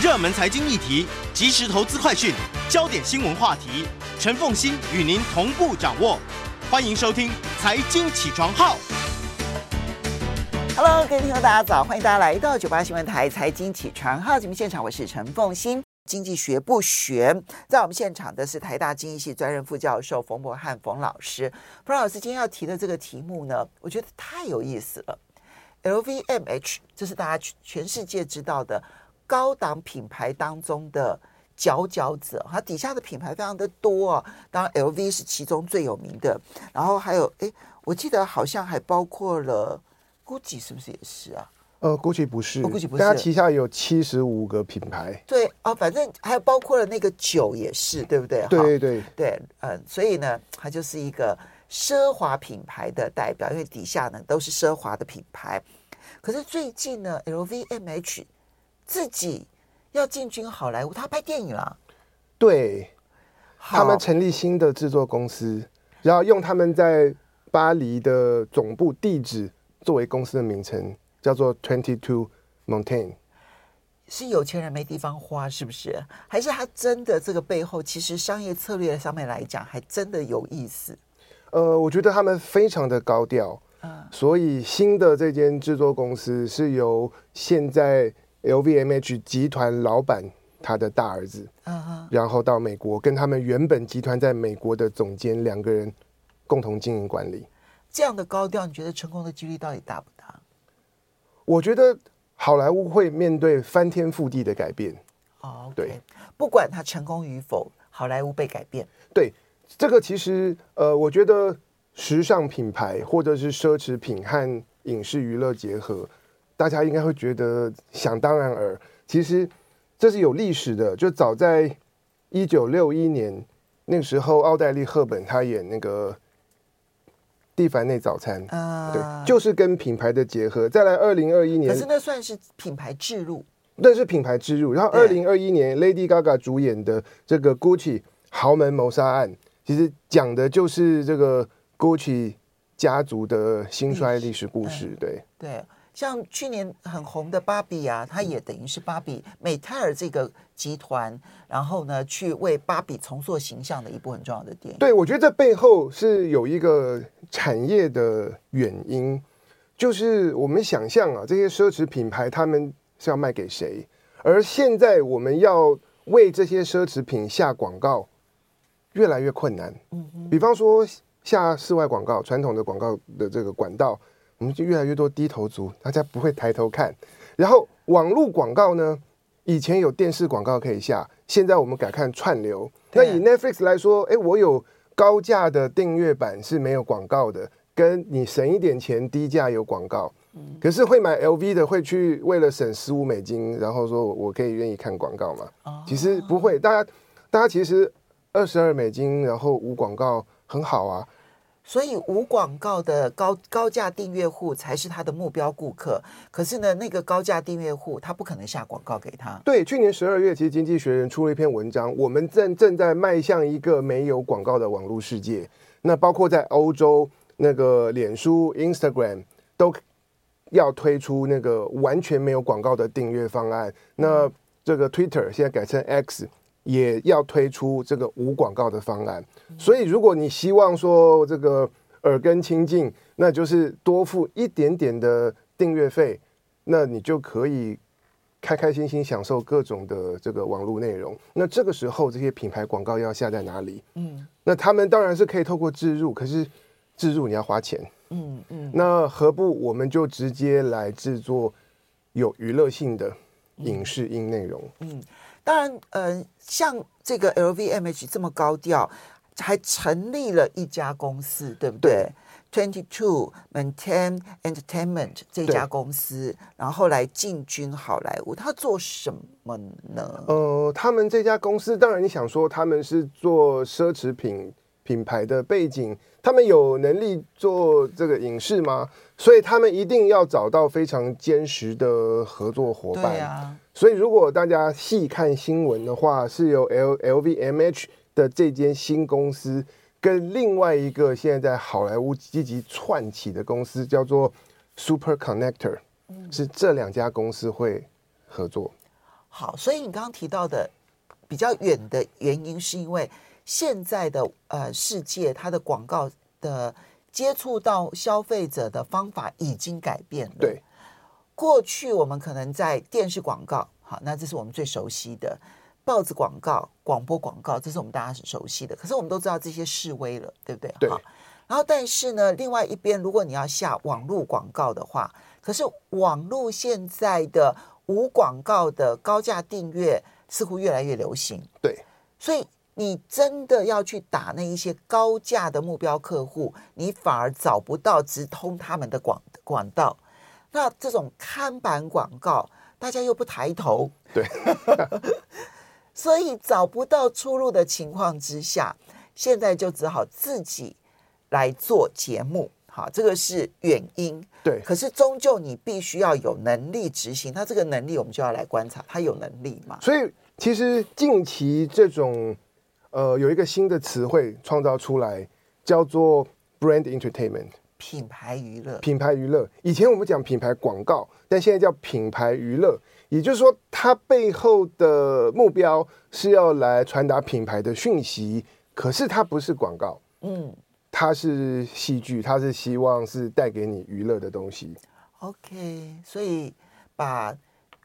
热门财经议题、即时投资快讯、焦点新闻话题，陈凤欣与您同步掌握。欢迎收听《财经起床号》。Hello，各位听众，大家早！欢迎大家来到九八新闻台《财经起床号》节目现场，我是陈凤欣。经济学不学，在我们现场的是台大经济系专任副教授冯博翰冯老师。冯老师今天要提的这个题目呢，我觉得太有意思了。LVMH，这是大家全世界知道的高档品牌当中的佼佼者，它底下的品牌非常的多啊。当然，LV 是其中最有名的，然后还有，哎，我记得好像还包括了。GUCCI 是不是也是啊？呃，GUCCI 不是，GUCCI 不是，它旗下有七十五个品牌。对啊，反正还有包括了那个酒也是，对不对？对对对，对，嗯，所以呢，它就是一个奢华品牌的代表，因为底下呢都是奢华的品牌。可是最近呢，LVMH 自己要进军好莱坞，他拍电影了。对，他们成立新的制作公司，然后用他们在巴黎的总部地址。作为公司的名称叫做 Twenty Two Montaigne，是有钱人没地方花，是不是？还是他真的这个背后，其实商业策略上面来讲，还真的有意思？呃，我觉得他们非常的高调，嗯，所以新的这间制作公司是由现在 LVMH 集团老板他的大儿子，然后到美国跟他们原本集团在美国的总监两个人共同经营管理。这样的高调，你觉得成功的几率到底大不大？我觉得好莱坞会面对翻天覆地的改变。哦对，不管他成功与否，好莱坞被改变。对，这个其实呃，我觉得时尚品牌或者是奢侈品和影视娱乐结合，大家应该会觉得想当然耳。其实这是有历史的，就早在一九六一年那个时候，奥黛丽·赫本她演那个。蒂凡内早餐，啊，对，就是跟品牌的结合。再来，二零二一年，可是那算是品牌置入，那是品牌置入。然后，二零二一年，Lady Gaga 主演的这个 Gucci 豪门谋杀案，其实讲的就是这个 Gucci 家族的兴衰历史故事。对，对。像去年很红的芭比啊，它也等于是芭比美泰尔这个集团，然后呢，去为芭比重塑形象的一部很重要的电影。对，我觉得这背后是有一个产业的原因，就是我们想象啊，这些奢侈品牌他们是要卖给谁？而现在我们要为这些奢侈品下广告，越来越困难。嗯嗯。比方说下室外广告，传统的广告的这个管道。我们就越来越多低头族，大家不会抬头看。然后网络广告呢，以前有电视广告可以下，现在我们改看串流。那以 Netflix 来说，哎，我有高价的订阅版是没有广告的，跟你省一点钱低价有广告。可是会买 LV 的会去为了省十五美金，然后说我可以愿意看广告吗？其实不会，大家大家其实二十二美金，然后无广告很好啊。所以无广告的高高价订阅户才是他的目标顾客。可是呢，那个高价订阅户他不可能下广告给他。对，去年十二月，其实《经济学人》出了一篇文章，我们正正在迈向一个没有广告的网络世界。那包括在欧洲，那个脸书、Instagram 都要推出那个完全没有广告的订阅方案。那这个 Twitter 现在改成 X。也要推出这个无广告的方案，所以如果你希望说这个耳根清净，那就是多付一点点的订阅费，那你就可以开开心心享受各种的这个网络内容。那这个时候，这些品牌广告要下在哪里？嗯，那他们当然是可以透过置入，可是置入你要花钱。嗯嗯，那何不我们就直接来制作有娱乐性的影视音内容？嗯，嗯，当然，嗯、呃，像这个 LVMH 这么高调，还成立了一家公司，对不对？Twenty Two Manhattan Entertainment 这家公司，然后来进军好莱坞，他做什么呢？呃，他们这家公司，当然你想说他们是做奢侈品品牌的背景，他们有能力做这个影视吗？所以他们一定要找到非常坚实的合作伙伴。啊，所以如果大家细看新闻的话，是由 L LVMH 的这间新公司。跟另外一个现在在好莱坞积极串起的公司叫做 Super Connector，是这两家公司会合作。好，所以你刚刚提到的比较远的原因，是因为现在的呃世界，它的广告的接触到消费者的方法已经改变了。对，过去我们可能在电视广告，好，那这是我们最熟悉的。报纸广告、广播广告，这是我们大家是熟悉的。可是我们都知道这些示威了，对不对？对。然后，但是呢，另外一边，如果你要下网络广告的话，可是网络现在的无广告的高价订阅似乎越来越流行。对。所以你真的要去打那一些高价的目标客户，你反而找不到直通他们的广管道。那这种看板广告，大家又不抬头。对。所以找不到出路的情况之下，现在就只好自己来做节目。好，这个是原因。对，可是终究你必须要有能力执行。他这个能力，我们就要来观察他有能力吗？所以，其实近期这种呃有一个新的词汇创造出来，叫做 brand entertainment，品牌娱乐。品牌娱乐。以前我们讲品牌广告，但现在叫品牌娱乐。也就是说，它背后的目标是要来传达品牌的讯息，可是它不是广告，嗯，它是戏剧，它是希望是带给你娱乐的东西。OK，所以把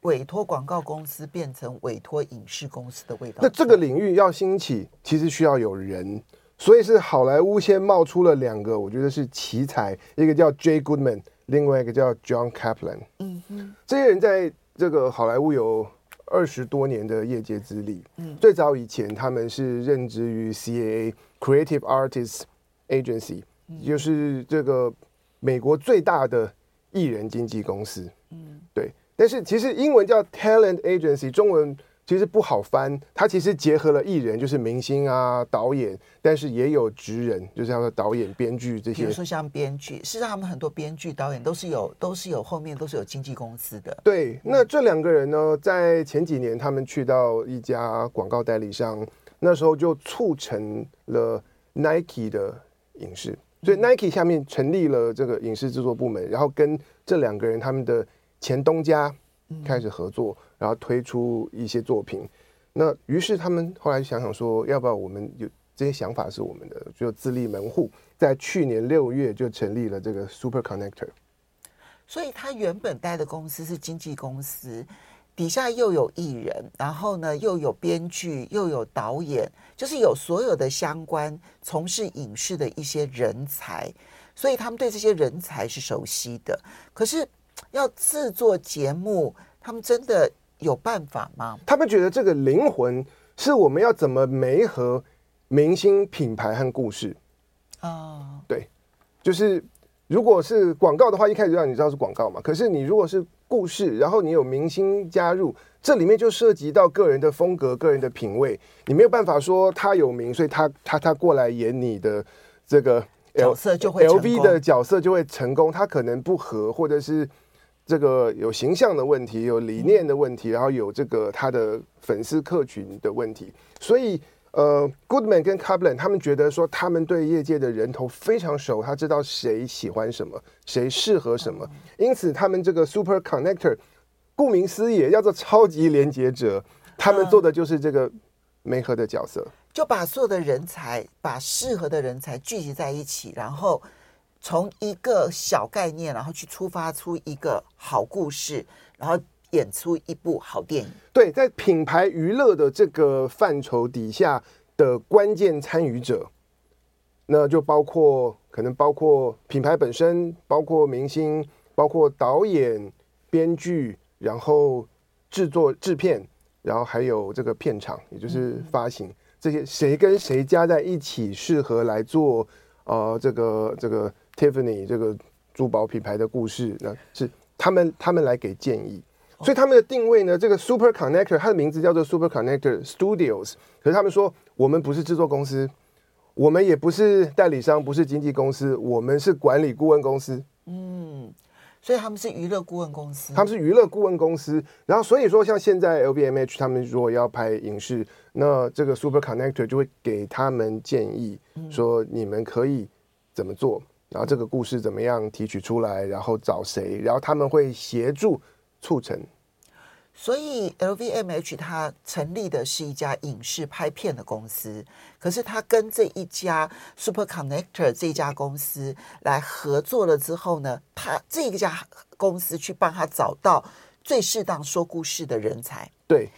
委托广告公司变成委托影视公司的味道。那这个领域要兴起，其实需要有人，所以是好莱坞先冒出了两个，我觉得是奇才，一个叫 Jay Goodman，另外一个叫 John Kaplan。嗯哼，这些人在。这个好莱坞有二十多年的业界资历。嗯，最早以前他们是任职于 CAA Creative Artists Agency，就是这个美国最大的艺人经纪公司。但是其实英文叫 Talent Agency，中文。其实不好翻，它其实结合了艺人，就是明星啊、导演，但是也有职人，就是像导演、编剧这些。比如说像编剧，事实上他们很多编剧、导演都是有，都是有后面都是有经纪公司的。对，那这两个人呢，在前几年他们去到一家广告代理商，那时候就促成了 Nike 的影视，所以 Nike 下面成立了这个影视制作部门，然后跟这两个人他们的前东家开始合作。然后推出一些作品，那于是他们后来想想说，要不要我们有这些想法是我们的，就自立门户，在去年六月就成立了这个 Super Connector。所以他原本待的公司是经纪公司，底下又有艺人，然后呢又有编剧，又有导演，就是有所有的相关从事影视的一些人才，所以他们对这些人才是熟悉的。可是要制作节目，他们真的。有办法吗？他们觉得这个灵魂是我们要怎么媒合明星、品牌和故事啊？对，就是如果是广告的话，一开始让你知道是广告嘛。可是你如果是故事，然后你有明星加入，这里面就涉及到个人的风格、个人的品味。你没有办法说他有名，所以他他他过来演你的这个 L, 角色就会 LV 的角色就会成功，他可能不合，或者是。这个有形象的问题，有理念的问题，然后有这个他的粉丝客群的问题，所以呃，Goodman 跟 Kaplan 他们觉得说，他们对业界的人头非常熟，他知道谁喜欢什么，谁适合什么，因此他们这个 Super Connector，顾名思义叫做超级连接者，他们做的就是这个媒合的角色，就把所有的人才，把适合的人才聚集在一起，然后。从一个小概念，然后去出发出一个好故事，然后演出一部好电影。对，在品牌娱乐的这个范畴底下的关键参与者，那就包括可能包括品牌本身，包括明星，包括导演、编剧，然后制作制片，然后还有这个片场，也就是发行、这些，谁跟谁加在一起适合来做呃这个这个 Tiffany 这个珠宝品牌的故事，那是他们他们来给建议。所以他们的定位呢，这个 Super Connector 它的名字叫做 Super Connector Studios，可是他们说我们不是制作公司，我们也不是代理商，不是经纪公司，我们是管理顾问公司。嗯，所以他们是娱乐顾问公司。他们是娱乐顾问公司，然后所以说像现在 LVMH 他们如果要拍影视，那这个 Super Connector 就会给他们建议，说你们可以怎么做，然后这个故事怎么样提取出来，然后找谁，然后他们会协助促成。所以，LVMH 它成立的是一家影视拍片的公司，可是它跟这一家 Super Connector 这一家公司来合作了之后呢，他这一家公司去帮他找到最适当说故事的人才，对，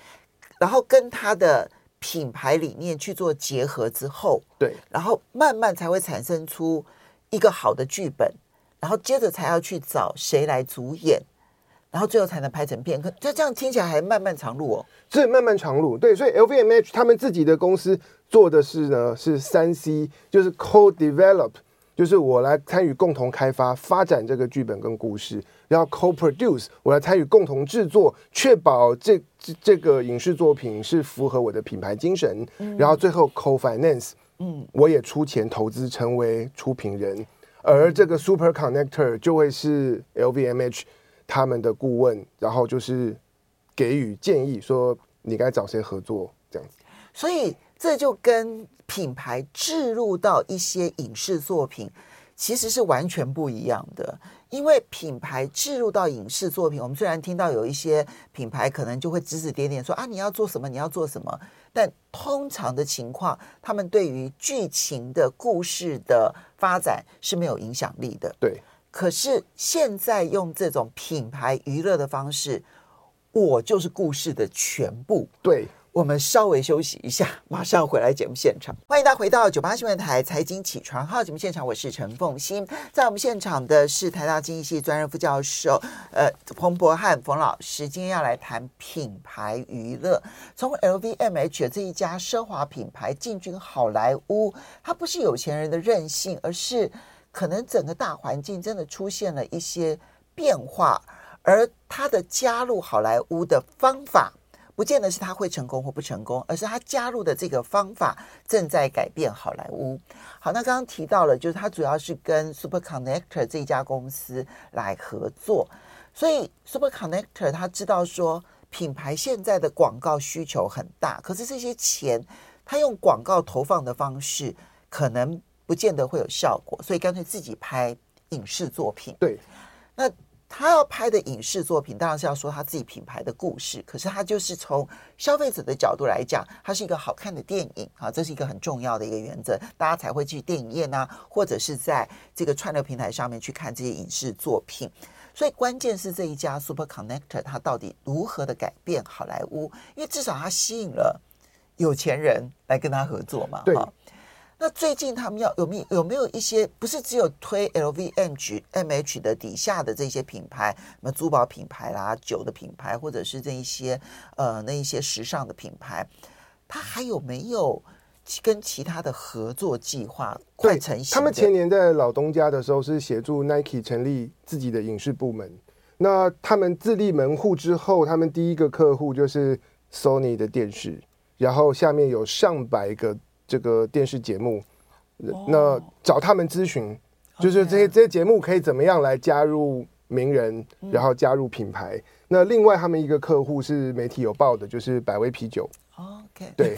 然后跟他的品牌理念去做结合之后，对，然后慢慢才会产生出一个好的剧本，然后接着才要去找谁来主演。然后最后才能拍成片，可这这样听起来还漫漫长路哦。是漫漫长路，对，所以 LVMH 他们自己的公司做的是呢，是三 C，就是 Co-develop，就是我来参与共同开发、发展这个剧本跟故事，然后 Co-produce，我来参与共同制作，确保这这这个影视作品是符合我的品牌精神，嗯、然后最后 Co-finance，嗯，我也出钱投资成为出品人，而这个 Super Connector 就会是 LVMH。他们的顾问，然后就是给予建议，说你该找谁合作这样子。所以这就跟品牌置入到一些影视作品，其实是完全不一样的。因为品牌置入到影视作品，我们虽然听到有一些品牌可能就会指指点点说啊，你要做什么，你要做什么，但通常的情况，他们对于剧情的故事的发展是没有影响力的。对。可是现在用这种品牌娱乐的方式，我就是故事的全部。对，我们稍微休息一下，马上回来节目现场。欢迎大家回到九八新闻台财经起床号节目现场，我是陈凤欣。在我们现场的是台大经济系专任副教授，呃，彭博汉冯老师。今天要来谈品牌娱乐，从 LVMH 这一家奢华品牌进军好莱坞，它不是有钱人的任性，而是。可能整个大环境真的出现了一些变化，而他的加入好莱坞的方法，不见得是他会成功或不成功，而是他加入的这个方法正在改变好莱坞。好，那刚刚提到了，就是他主要是跟 Super Connector 这家公司来合作，所以 Super Connector 他知道说品牌现在的广告需求很大，可是这些钱他用广告投放的方式可能。不见得会有效果，所以干脆自己拍影视作品。对，那他要拍的影视作品当然是要说他自己品牌的故事，可是他就是从消费者的角度来讲，它是一个好看的电影啊，这是一个很重要的一个原则，大家才会去电影院呐、啊，或者是在这个串流平台上面去看这些影视作品。所以关键是这一家 Super Connector 它到底如何的改变好莱坞，因为至少它吸引了有钱人来跟他合作嘛。对。那最近他们要有没有有没有一些不是只有推 LVMH MH 的底下的这些品牌，什么珠宝品牌啦、酒的品牌，或者是这一些呃那一些时尚的品牌，他还有没有跟其他的合作计划快成型？他们前年在老东家的时候是协助 Nike 成立自己的影视部门。那他们自立门户之后，他们第一个客户就是 Sony 的电视，然后下面有上百个。这个电视节目，那找他们咨询，就是这些这些节目可以怎么样来加入名人，然后加入品牌。那另外他们一个客户是媒体有报的，就是百威啤酒。OK，对，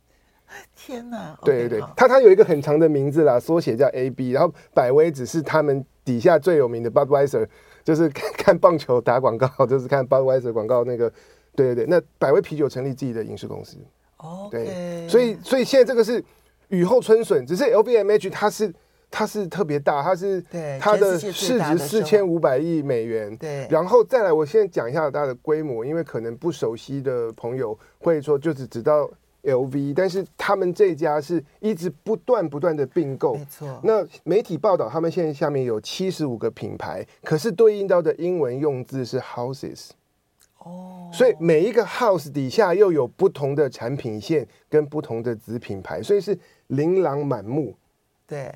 天哪，对对对，他他有一个很长的名字啦，缩写叫 AB，然后百威只是他们底下最有名的 Budweiser，就是看 看棒球打广告，就是看 Budweiser 广告那个，对对对，那百威啤酒成立自己的影视公司。哦，对，所以所以现在这个是雨后春笋，只是 LVMH 它是它是特别大，它是它的市值四千五百亿美元。对，然后再来，我现在讲一下它的规模，因为可能不熟悉的朋友会说，就只知道 LV，但是他们这家是一直不断不断的并购。没错。那媒体报道，他们现在下面有七十五个品牌，可是对应到的英文用字是 houses。哦。所以每一个 house 底下又有不同的产品线跟不同的子品牌，所以是琳琅满目。对。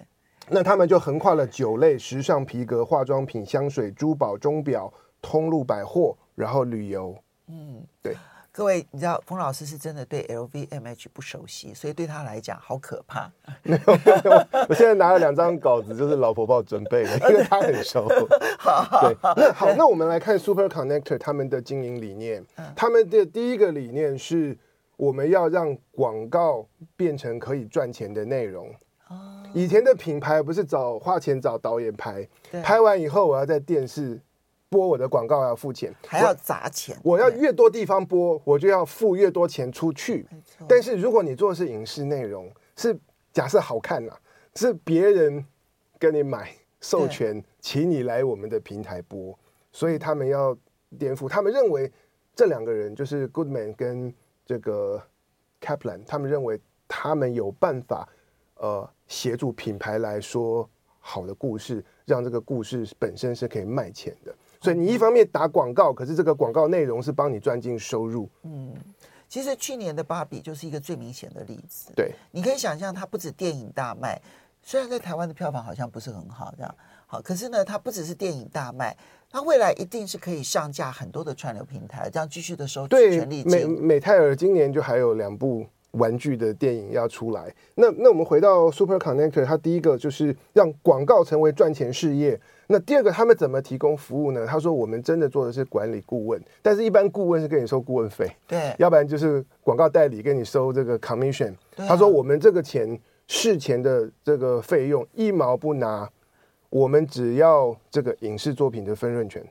那他们就横跨了酒类、时尚皮革、化妆品、香水、珠宝、钟表、通路百货，然后旅游。嗯，对。各位，你知道冯老师是真的对 LVMH 不熟悉，所以对他来讲好可怕。没有，没有，我现在拿了两张稿子，就是老婆帮我准备的，因为他很熟。好，对，那好，那我们来看 Super Connector 他们的经营理念。他们的第一个理念是，我们要让广告变成可以赚钱的内容。以前的品牌不是找花钱找导演拍，拍完以后我要在电视播我的广告要付钱，还要砸钱。我要越多地方播，我就要付越多钱出去。但是如果你做的是影视内容，是假设好看呐，是别人跟你买授权，请你来我们的平台播，所以他们要颠覆。他们认为这两个人就是 Goodman 跟这个 Kaplan，他们认为他们有办法。呃，协助品牌来说好的故事，让这个故事本身是可以卖钱的。所以你一方面打广告，可是这个广告内容是帮你赚进收入。嗯，其实去年的芭比就是一个最明显的例子。对，你可以想象，它不止电影大卖，虽然在台湾的票房好像不是很好，这样好，可是呢，它不只是电影大卖，它未来一定是可以上架很多的串流平台，这样继续的收权利金。美美泰尔今年就还有两部。玩具的电影要出来，那那我们回到 Super Connector，它第一个就是让广告成为赚钱事业。那第二个，他们怎么提供服务呢？他说，我们真的做的是管理顾问，但是一般顾问是跟你收顾问费，对，要不然就是广告代理跟你收这个 commission。他说，我们这个钱事前的这个费用一毛不拿，我们只要这个影视作品的分润权。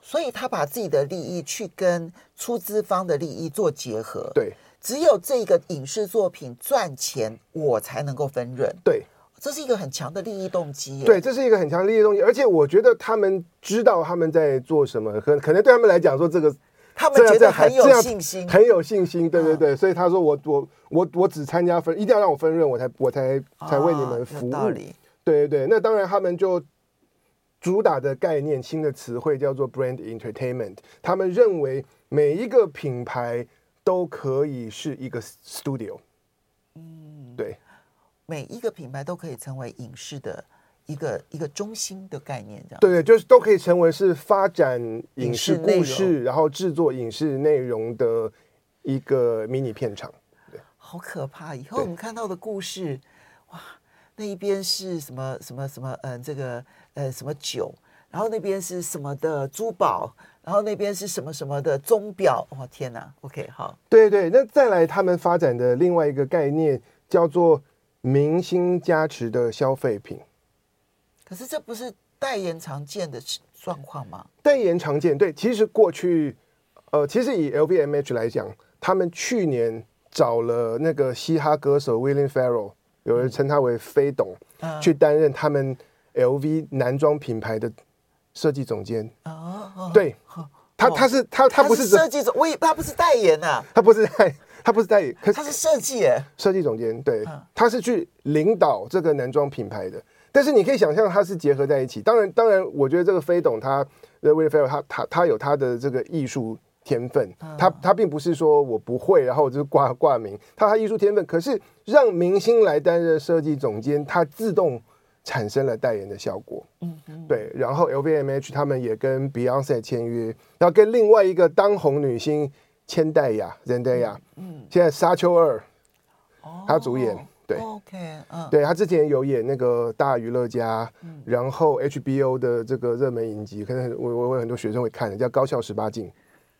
所以他把自己的利益去跟出资方的利益做结合，对。只有这个影视作品赚钱，我才能够分润。对，这是一个很强的利益动机。对，这是一个很强的利益动机，而且我觉得他们知道他们在做什么，可可能对他们来讲说这个，他们觉得很有信心，很有信心。对对对，所以他说我我我我只参加分，一定要让我分润，我才我才才为你们服务。对对对，那当然他们就主打的概念，新的词汇叫做 brand entertainment。他们认为每一个品牌。都可以是一个 studio，每一个品牌都可以成为影视的一个一个中心的概念，这样对对，就是都可以成为是发展影视故事，然后制作影视内容的一个迷你片场。对，好可怕！以后我们看到的故事，哇，那一边是什么什么什么，嗯，这个呃什么酒，然后那边是什么的珠宝。然后那边是什么什么的钟表？哇、哦，天哪！OK，好，对对，那再来他们发展的另外一个概念叫做明星加持的消费品。可是这不是代言常见的状况吗？代言常见，对，其实过去，呃，其实以 LVMH 来讲，他们去年找了那个嘻哈歌手 William Farrell，有人称他为飞董，嗯、去担任他们 LV 男装品牌的。设计总监哦，对，他他是他他不是设计总，我以他不是代言呐，他不是代他不是代言，可是他是设计耶，设计总监，对，他是去领导这个男装品牌的，但是你可以想象他是结合在一起，当然当然，我觉得这个飞董他 Ferrell 他他他有他的这个艺术天分，他他并不是说我不会，然后我就是挂挂名，他他艺术天分，可是让明星来担任设计总监，他自动。产生了代言的效果，嗯嗯，对，然后 LVMH 他们也跟 Beyonce 签约，然后跟另外一个当红女星千代雅 Zendaya，嗯，现在沙丘二，哦，他主演，对，OK，嗯，对他之前有演那个大娱乐家，嗯，然后 HBO 的这个热门影集，可能我我有很多学生会看的，叫高校十八禁，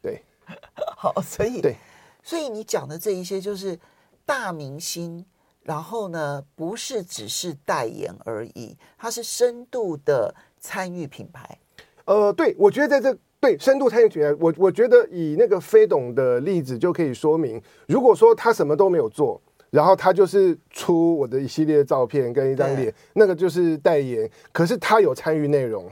对，好，所以对，所以你讲的这一些就是大明星。然后呢，不是只是代言而已，它是深度的参与品牌。呃，对，我觉得在这对深度参与品牌，我我觉得以那个非董的例子就可以说明，如果说他什么都没有做，然后他就是出我的一系列的照片跟一张脸，那个就是代言。可是他有参与内容.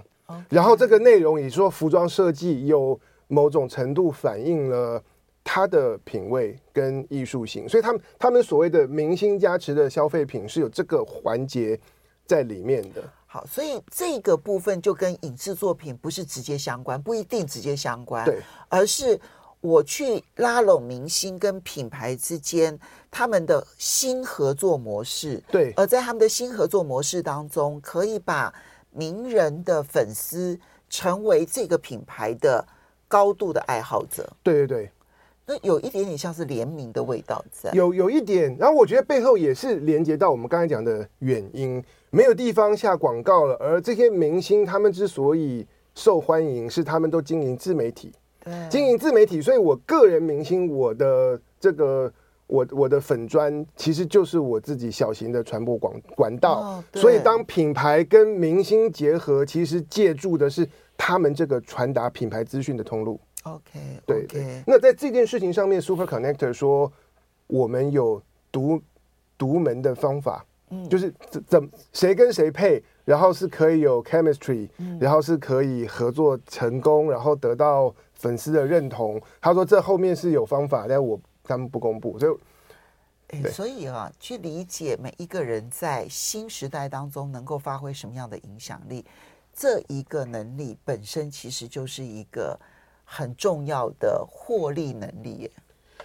然后这个内容，你说服装设计有某种程度反映了他的品味跟艺术性，所以他们他们所谓的明星加持的消费品是有这个环节在里面的。好，所以这个部分就跟影视作品不是直接相关，不一定直接相关，对，而是我去拉拢明星跟品牌之间他们的新合作模式，对，而在他们的新合作模式当中，可以把名人的粉丝成为这个品牌的高度的爱好者，对对对，那有一点点像是联名的味道在，有有一点，然后我觉得背后也是连接到我们刚才讲的原因，没有地方下广告了，而这些明星他们之所以受欢迎，是他们都经营自媒体，对，经营自媒体，所以我个人明星，我的这个我我的粉砖其实就是我自己小型的传播广管道，哦，所以当品牌跟明星结合，其实借助的是他们这个传达品牌资讯的通路。OK，对 OK 对。那在这件事情上面，Super Connector 说我们有独独门的方法，嗯，就是怎怎谁跟谁配，然后是可以有 chemistry，嗯，然后是可以合作成功，然后得到粉丝的认同。他说这后面是有方法，但我他们不公布，所以。哎、所以啊，去理解每一个人在新时代当中能够发挥什么样的影响力，这一个能力本身其实就是一个很重要的获利能力耶。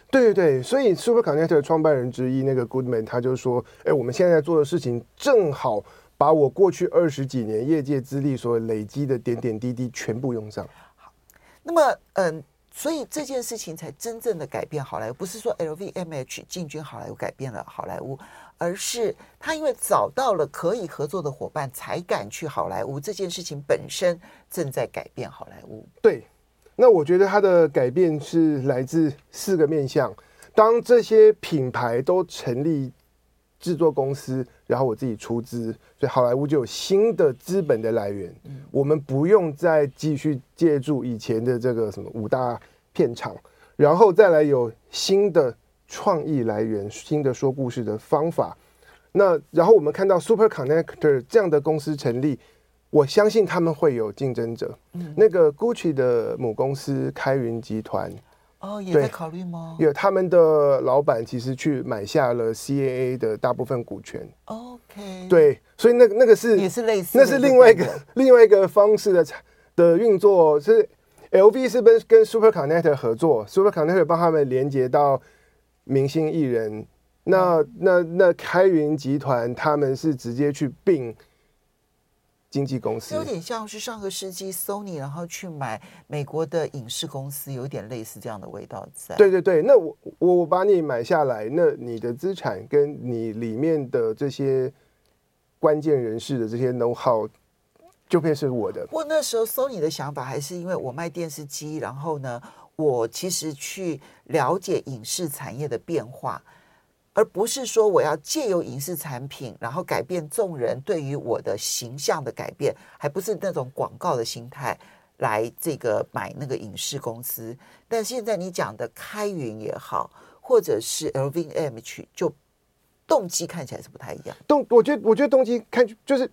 对对对，所以 Super Connector 创办人之一那个 Goodman 他就说：“哎，我们现在做的事情正好把我过去二十几年业界资历所累积的点点滴滴全部用上。”好，那么嗯。所以这件事情才真正的改变好莱坞，不是说 LVMH 进军好莱坞改变了好莱坞，而是他因为找到了可以合作的伙伴，才敢去好莱坞。这件事情本身正在改变好莱坞。对，那我觉得它的改变是来自四个面向。当这些品牌都成立制作公司，然后我自己出资，所以好莱坞就有新的资本的来源。嗯，我们不用再继续借助以前的这个什么五大片场，然后再来有新的创意来源，新的说故事的方法。那然后我们看到 Super Connector 这样的公司成立，我相信他们会有竞争者。嗯，那个 Gucci 的母公司开云集团。哦，也在考虑吗？有他们的老板其实去买下了 CAA 的大部分股权。OK，对，所以那个那个是也是类似，那是另外一个 另外一个方式的的运作。是 LV 是跟跟 Super Connector 合作，Super Connector 帮他们连接到明星艺人。那那那开云集团他们是直接去并。经纪公司有点像是上个世纪 Sony，然后去买美国的影视公司，有点类似这样的味道在。对对对，那我我把你买下来，那你的资产跟你里面的这些关键人士的这些 know how 就变成我的。不过那时候 Sony 的想法还是因为我卖电视机，然后呢，我其实去了解影视产业的变化。而不是说我要借由影视产品，然后改变众人对于我的形象的改变，还不是那种广告的心态来这个买那个影视公司。但现在你讲的开云也好，或者是 LVMH，就动机看起来是不太一样。动，我觉得我觉得动机看就是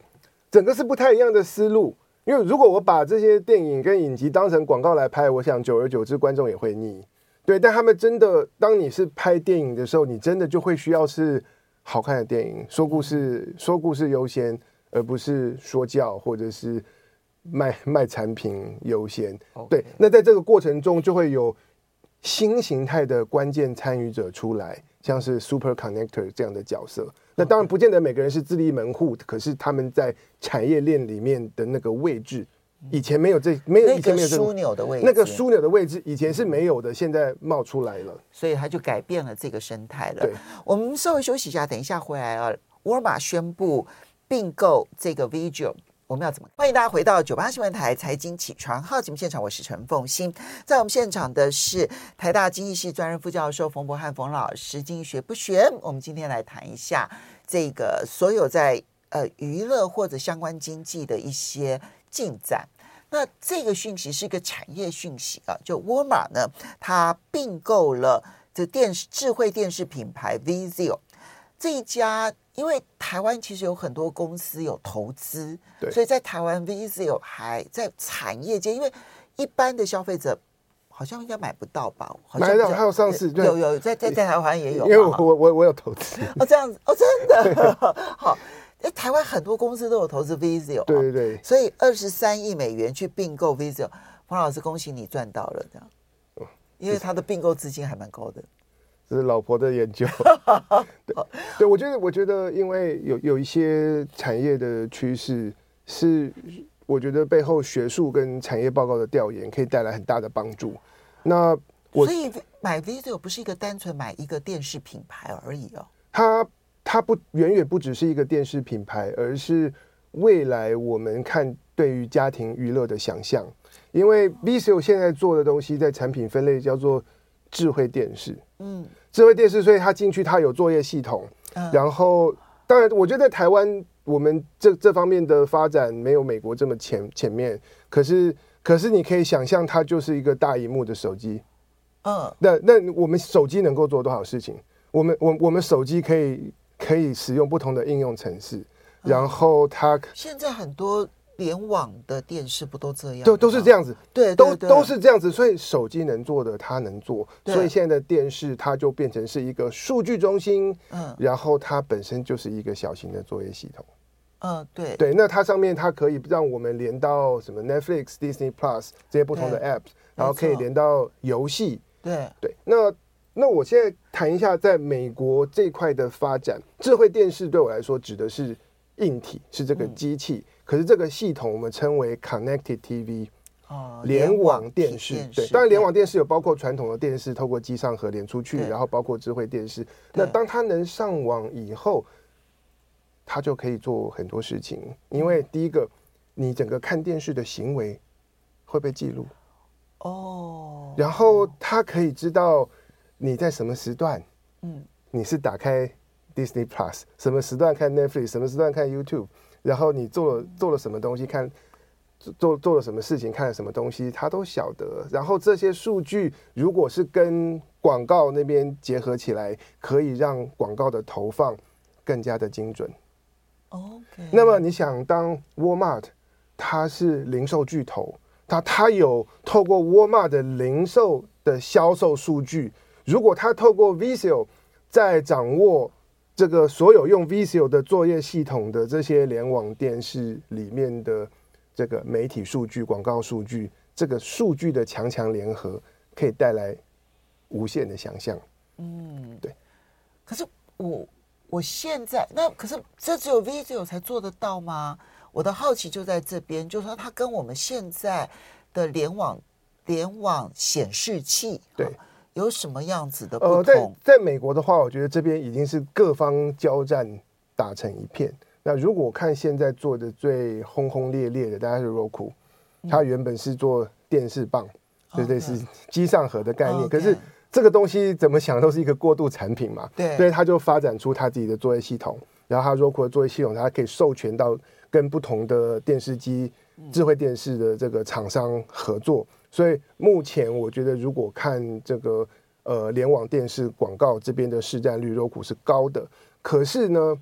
整个是不太一样的思路。因为如果我把这些电影跟影集当成广告来拍，我想久而久之观众也会腻。对，但他们真的，当你是拍电影的时候，你真的就会需要是好看的电影，说故事，说故事优先，而不是说教或者是卖卖产品优先。对，那在这个过程中，就会有新形态的关键参与者出来，像是 Super Connector 这样的角色。那当然不见得每个人是自立门户，可是他们在产业链里面的那个位置。以前没有这没有以前没有这枢纽的位置，那个枢纽的位置以前是没有的，现在冒出来了，所以它就改变了这个生态了。对，我们稍微休息一下，等一下回来啊。沃尔玛宣布并购这个 Vigil，我们要怎么？欢迎大家回到九八新闻台财经起床号节目现场，我是陈凤欣，在我们现场的是台大经济系专任副教授冯博汉冯老师，经济学不学。我们今天来谈一下这个所有在呃娱乐或者相关经济的一些。进展，那这个讯息是一个产业讯息啊，就沃尔玛呢，它并购了这电视智慧电视品牌 Vizio 这一家，因为台湾其实有很多公司有投资，所以在台湾 Vizio 还在产业界，因为一般的消费者好像应该买不到吧？买得到，还有上市，有有在在在台湾好像也有，因为我我我我有投资。哦，这样子哦，真的？好。哎，台湾很多公司都有投资 Vizio，对对对，所以二十三亿美元去并购 Vizio，彭老师恭喜你赚到了这样，因为他的并购资金还蛮高的。这是老婆的研究，对对，我觉得我觉得因为有有一些产业的趋势是。我觉得背后学术跟产业报告的调研可以带来很大的帮助。那我所以买 Vizio 不是一个单纯买一个电视品牌而已哦。它它不远远不只是一个电视品牌，而是未来我们看对于家庭娱乐的想象。因为 Vizio 现在做的东西在产品分类叫做智慧电视。嗯，智慧电视，所以它进去它有作业系统。嗯，然后当然，我觉得在台湾。我们这这方面的发展没有美国这么前前面，可是可是你可以想象，它就是一个大荧幕的手机，嗯，那那我们手机能够做多少事情？我们我我们手机可以可以使用不同的应用程式，然后它现在很多。联网的电视不都这样？都都是这样子，对，都都是这样子。所以手机能做的，它能做。所以现在的电视，它就变成是一个数据中心。嗯，然后它本身就是一个小型的作业系统。嗯，对对。那它上面它可以让我们连到什么 Netflix、Disney Plus 这些不同的 App，然后可以连到游戏。对对。那那我现在谈一下，在美国这块的发展，智慧电视对我来说指的是硬体，是这个机器。可是这个系统我们称为 Connected TV，哦，联网电视。对，当然联网电视有包括传统的电视，透过机上盒连出去，然后包括智慧电视。那当它能上网以后，它就可以做很多事情。因为第一个，你整个看电视的行为会被记录，哦，然后它可以知道你在什么时段，嗯，你是打开 Disney Plus，什么时段看 Netflix，什么时段看 YouTube。然后你做了做了什么东西，看做做了什么事情，看了什么东西，他都晓得。然后这些数据如果是跟广告那边结合起来，可以让广告的投放更加的精准。OK。那么你想，当 Walmart 它是零售巨头，它它有透过 Walmart 的零售的销售数据，如果他透过 Vizio 在掌握。这个所有用 Vizio 的作业系统的这些联网电视里面的这个媒体数据、广告数据，这个数据的强强联合，可以带来无限的想象。嗯，对。可是我我现在那可是这只有 Vizio 才做得到吗？我的好奇就在这边，就是说它跟我们现在的联网联网显示器对。有什么样子的不同？呃，在在美国的话，我觉得这边已经是各方交战打成一片。那如果看现在做的最轰轰烈烈的，大概是 Roku，它原本是做电视棒，就类似机上盒的概念。可是这个东西怎么想都是一个过渡产品嘛，对，所以它就发展出它自己的作业系统。然后它 Roku 的作业系统，它可以授权到跟不同的电视机、智慧电视的这个厂商合作。所以目前我觉得，如果看这个呃联网电视广告这边的市占率，Roku 是高的。可是呢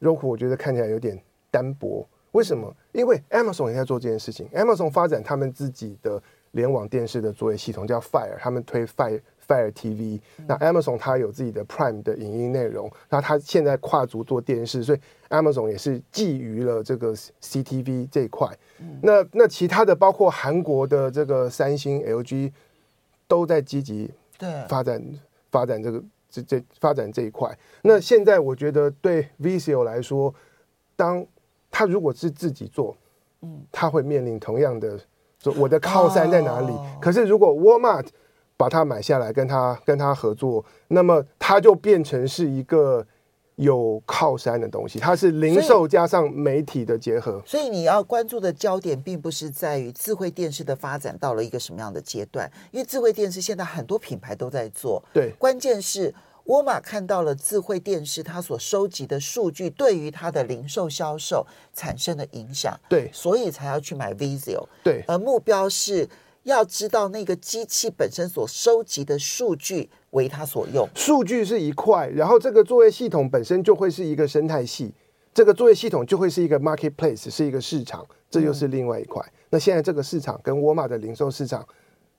，Roku 我觉得看起来有点单薄。为什么？因为 Amazon 也在做这件事情。Amazon 发展他们自己的联网电视的作业系统叫 Fire，他们推 Fire Fire TV。那 Amazon 它有自己的 Prime 的影音内容，那它现在跨足做电视，所以 Amazon 也是觊觎了这个 CTV 这一块。那那其他的包括韩国的这个三星、LG 都在积极对发展发展这个这这发展这一块。那现在我觉得对 Vizio 来说，当他如果是自己做，嗯，他会面临同样的说我的靠山在哪里？可是如果 Walmart 把它买下来，跟他跟他合作，那么它就变成是一个。有靠山的东西，它是零售加上媒体的结合。所以，你要关注的焦点，并不是在于智慧电视的发展到了一个什么样的阶段，因为智慧电视现在很多品牌都在做。对，关键是沃尔玛看到了智慧电视它所收集的数据对于它的零售销售产生的影响。对，所以才要去买 Vizio。对，而目标是。要知道那个机器本身所收集的数据为它所用，数据是一块，然后这个作业系统本身就会是一个生态系，这个作业系统就会是一个 marketplace，是一个市场，这又是另外一块。嗯、那现在这个市场跟沃尔玛的零售市场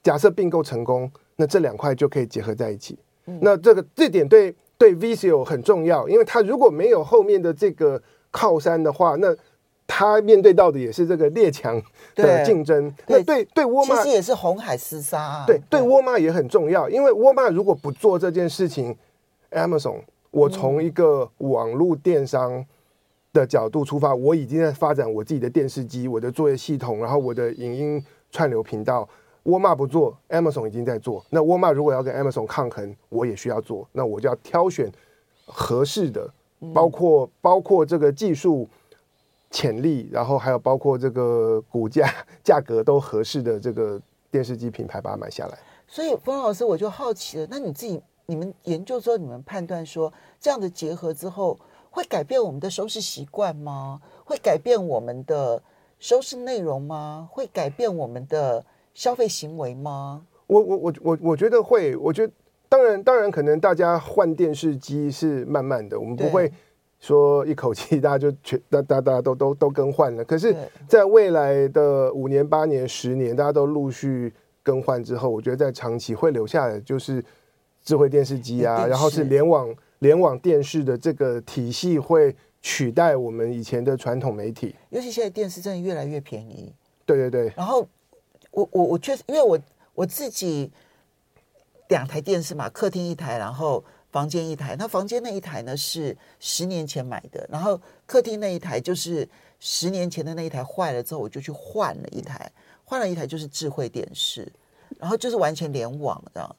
假设并购成功，那这两块就可以结合在一起。嗯、那这个这点对对 Visio 很重要，因为它如果没有后面的这个靠山的话，那它面对到的也是这个列强的竞争。对那对对沃尔玛其实也是红海厮杀、啊。对对，沃尔玛也很重要，因为沃尔玛如果不做这件事情，Amazon，我从一个网络电商的角度出发，嗯、我已经在发展我自己的电视机、我的作业系统，然后我的影音串流频道。沃尔玛不做，Amazon 已经在做。那沃尔玛如果要跟 Amazon 抗衡，我也需要做。那我就要挑选合适的，包括包括这个技术潜力，然后还有包括这个股价 价格都合适的这个电视机品牌，把它买下来。所以，冯老师，我就好奇了，那你自己你们研究之后，你们判断说这样的结合之后，会改变我们的收视习惯吗？会改变我们的收视内容吗？会改变我们的？消费行为吗？我我我我我觉得会，我觉得当然当然可能大家换电视机是慢慢的，我们不会说一口气大家就全 大大大家都都都更换了。可是，在未来的五年、八年、十年，大家都陆续更换之后，我觉得在长期会留下的就是智慧电视机啊，然后是联网联网电视的这个体系会取代我们以前的传统媒体。尤其现在电视真的越来越便宜。对对对，然后。我我我确实，因为我我自己两台电视嘛，客厅一台，然后房间一台。那房间那一台呢是十年前买的，然后客厅那一台就是十年前的那一台坏了之后，我就去换了一台，换了一台就是智慧电视，然后就是完全联网的。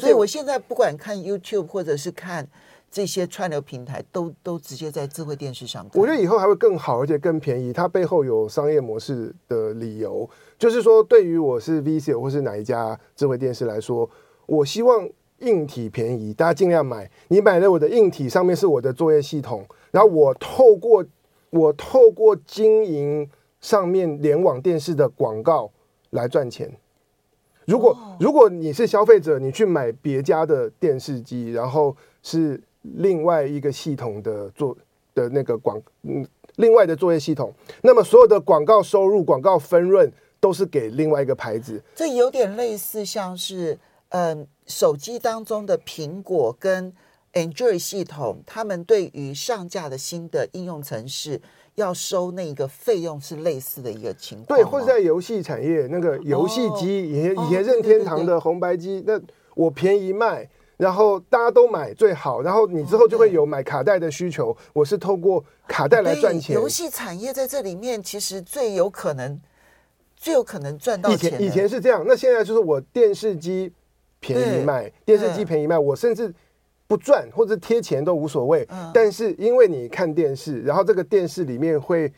所以我现在不管看 YouTube 或者是看。这些串流平台都都直接在智慧电视上，我觉得以后还会更好，而且更便宜。它背后有商业模式的理由，就是说，对于我是 VIZIO 或是哪一家智慧电视来说，我希望硬体便宜，大家尽量买。你买了我的硬体，上面是我的作业系统，然后我透过我透过经营上面联网电视的广告来赚钱。如果如果你是消费者，你去买别家的电视机，然后是。另外一个系统的做的那个广，嗯，另外的作业系统，那么所有的广告收入、广告分润都是给另外一个牌子。这有点类似，像是嗯，手机当中的苹果跟 Android 系统，他们对于上架的新的应用程式要收那个费用是类似的一个情况。对，或者在游戏产业，那个游戏机，以前以前任天堂的红白机，那我便宜卖。然后大家都买最好，然后你之后就会有买卡带的需求。我是透过卡带来赚钱。游戏产业在这里面其实最有可能、最有可能赚到钱。以前以前是这样，那现在就是我电视机便宜卖，电视机便宜卖，我甚至不赚或者贴钱都无所谓。但是因为你看电视，然后这个电视里面会。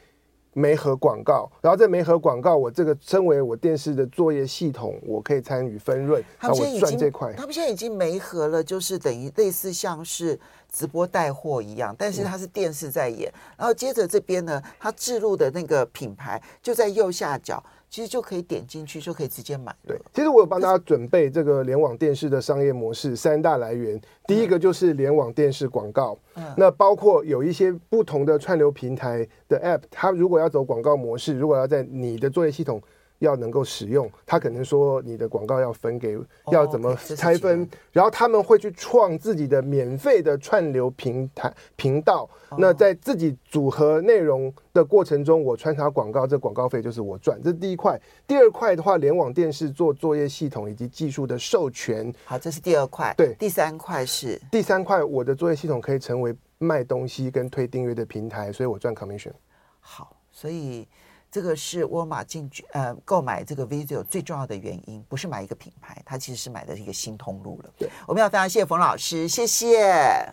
媒合广告，然后这媒合广告，我这个身为我电视的作业系统，我可以参与分润，然后我赚这块。他们现在已经媒合了，就是等于类似像是直播带货一样，但是它是电视在演，嗯、然后接着这边呢，它置入的那个品牌就在右下角。其实就可以点进去，就可以直接买。对，其实我有帮大家准备这个联网电视的商业模式三大来源。第一个就是联网电视广告，嗯，那包括有一些不同的串流平台的 App，它如果要走广告模式，如果要在你的作业系统。要能够使用，他可能说你的广告要分给，要怎么拆分，然后他们会去创自己的免费的串流平台频道。那在自己组合内容的过程中，我穿插广告，这广告费就是我赚。这是第一块。第二块的话，联网电视做作业系统以及技术的授权。好，这是第二块。对，第三块是第三块，我的作业系统可以成为卖东西跟推订阅的平台，所以我赚 commission。好，所以。这个是沃尔玛进去呃购买这个 VIZIO 最重要的原因，不是买一个品牌，它其实是买的一个新通路了。对，我们要非常谢谢冯老师，谢谢。